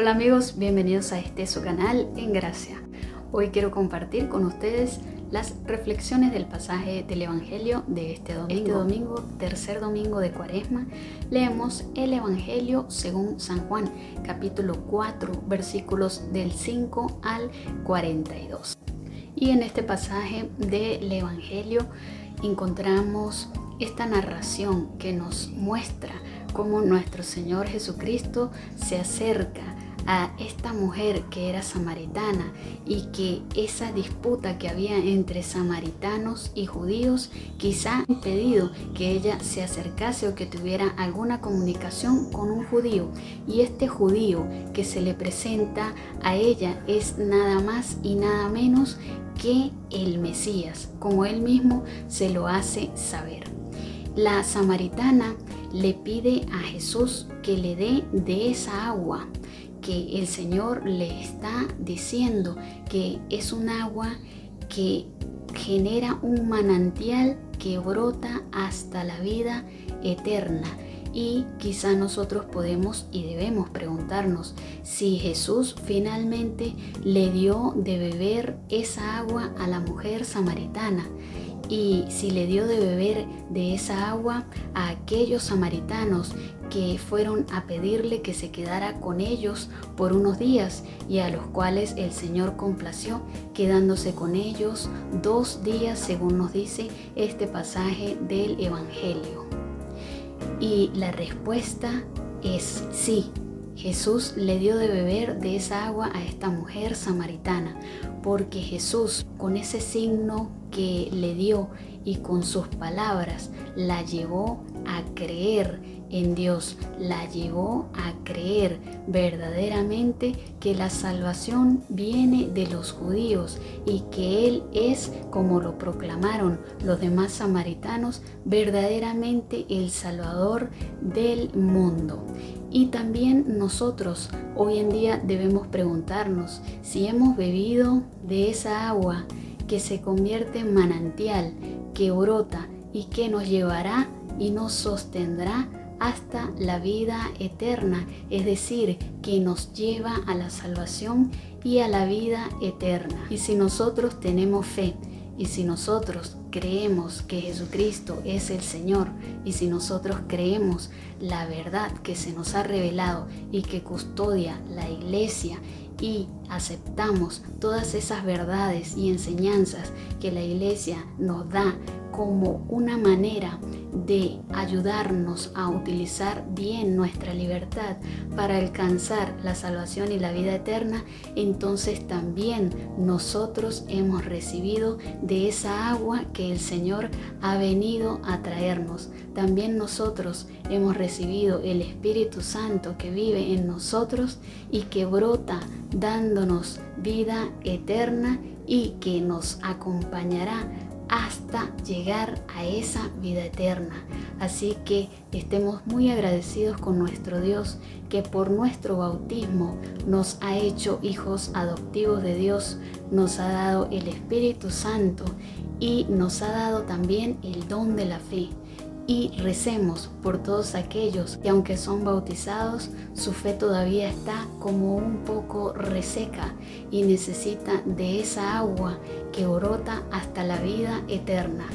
Hola amigos, bienvenidos a este su canal En Gracia. Hoy quiero compartir con ustedes las reflexiones del pasaje del Evangelio de este domingo. Este domingo, tercer domingo de Cuaresma, leemos el Evangelio según San Juan, capítulo 4, versículos del 5 al 42. Y en este pasaje del Evangelio encontramos esta narración que nos muestra cómo nuestro Señor Jesucristo se acerca a esta mujer que era samaritana y que esa disputa que había entre samaritanos y judíos quizá impedido que ella se acercase o que tuviera alguna comunicación con un judío y este judío que se le presenta a ella es nada más y nada menos que el Mesías, como él mismo se lo hace saber. La samaritana le pide a Jesús que le dé de esa agua el Señor le está diciendo que es un agua que genera un manantial que brota hasta la vida eterna. Y quizá nosotros podemos y debemos preguntarnos si Jesús finalmente le dio de beber esa agua a la mujer samaritana y si le dio de beber de esa agua a aquellos samaritanos que fueron a pedirle que se quedara con ellos por unos días y a los cuales el Señor complació, quedándose con ellos dos días, según nos dice este pasaje del Evangelio. Y la respuesta es sí. Jesús le dio de beber de esa agua a esta mujer samaritana, porque Jesús, con ese signo que le dio y con sus palabras, la llevó a creer en Dios, la llevó a creer verdaderamente que la salvación viene de los judíos y que Él es, como lo proclamaron los demás samaritanos, verdaderamente el Salvador del mundo. Y también nosotros hoy en día debemos preguntarnos si hemos bebido de esa agua que se convierte en manantial, que brota y que nos llevará y nos sostendrá hasta la vida eterna, es decir, que nos lleva a la salvación y a la vida eterna. Y si nosotros tenemos fe, y si nosotros creemos que Jesucristo es el Señor, y si nosotros creemos la verdad que se nos ha revelado y que custodia la iglesia y aceptamos todas esas verdades y enseñanzas que la iglesia nos da como una manera de ayudarnos a utilizar bien nuestra libertad para alcanzar la salvación y la vida eterna, entonces también nosotros hemos recibido de esa agua que el Señor ha venido a traernos. También nosotros hemos recibido el Espíritu Santo que vive en nosotros y que brota dándonos vida eterna y que nos acompañará hasta llegar a esa vida eterna. Así que estemos muy agradecidos con nuestro Dios que por nuestro bautismo nos ha hecho hijos adoptivos de Dios, nos ha dado el Espíritu Santo y nos ha dado también el don de la fe y recemos por todos aquellos que aunque son bautizados, su fe todavía está como un poco reseca y necesita de esa agua que brota hasta la vida eterna.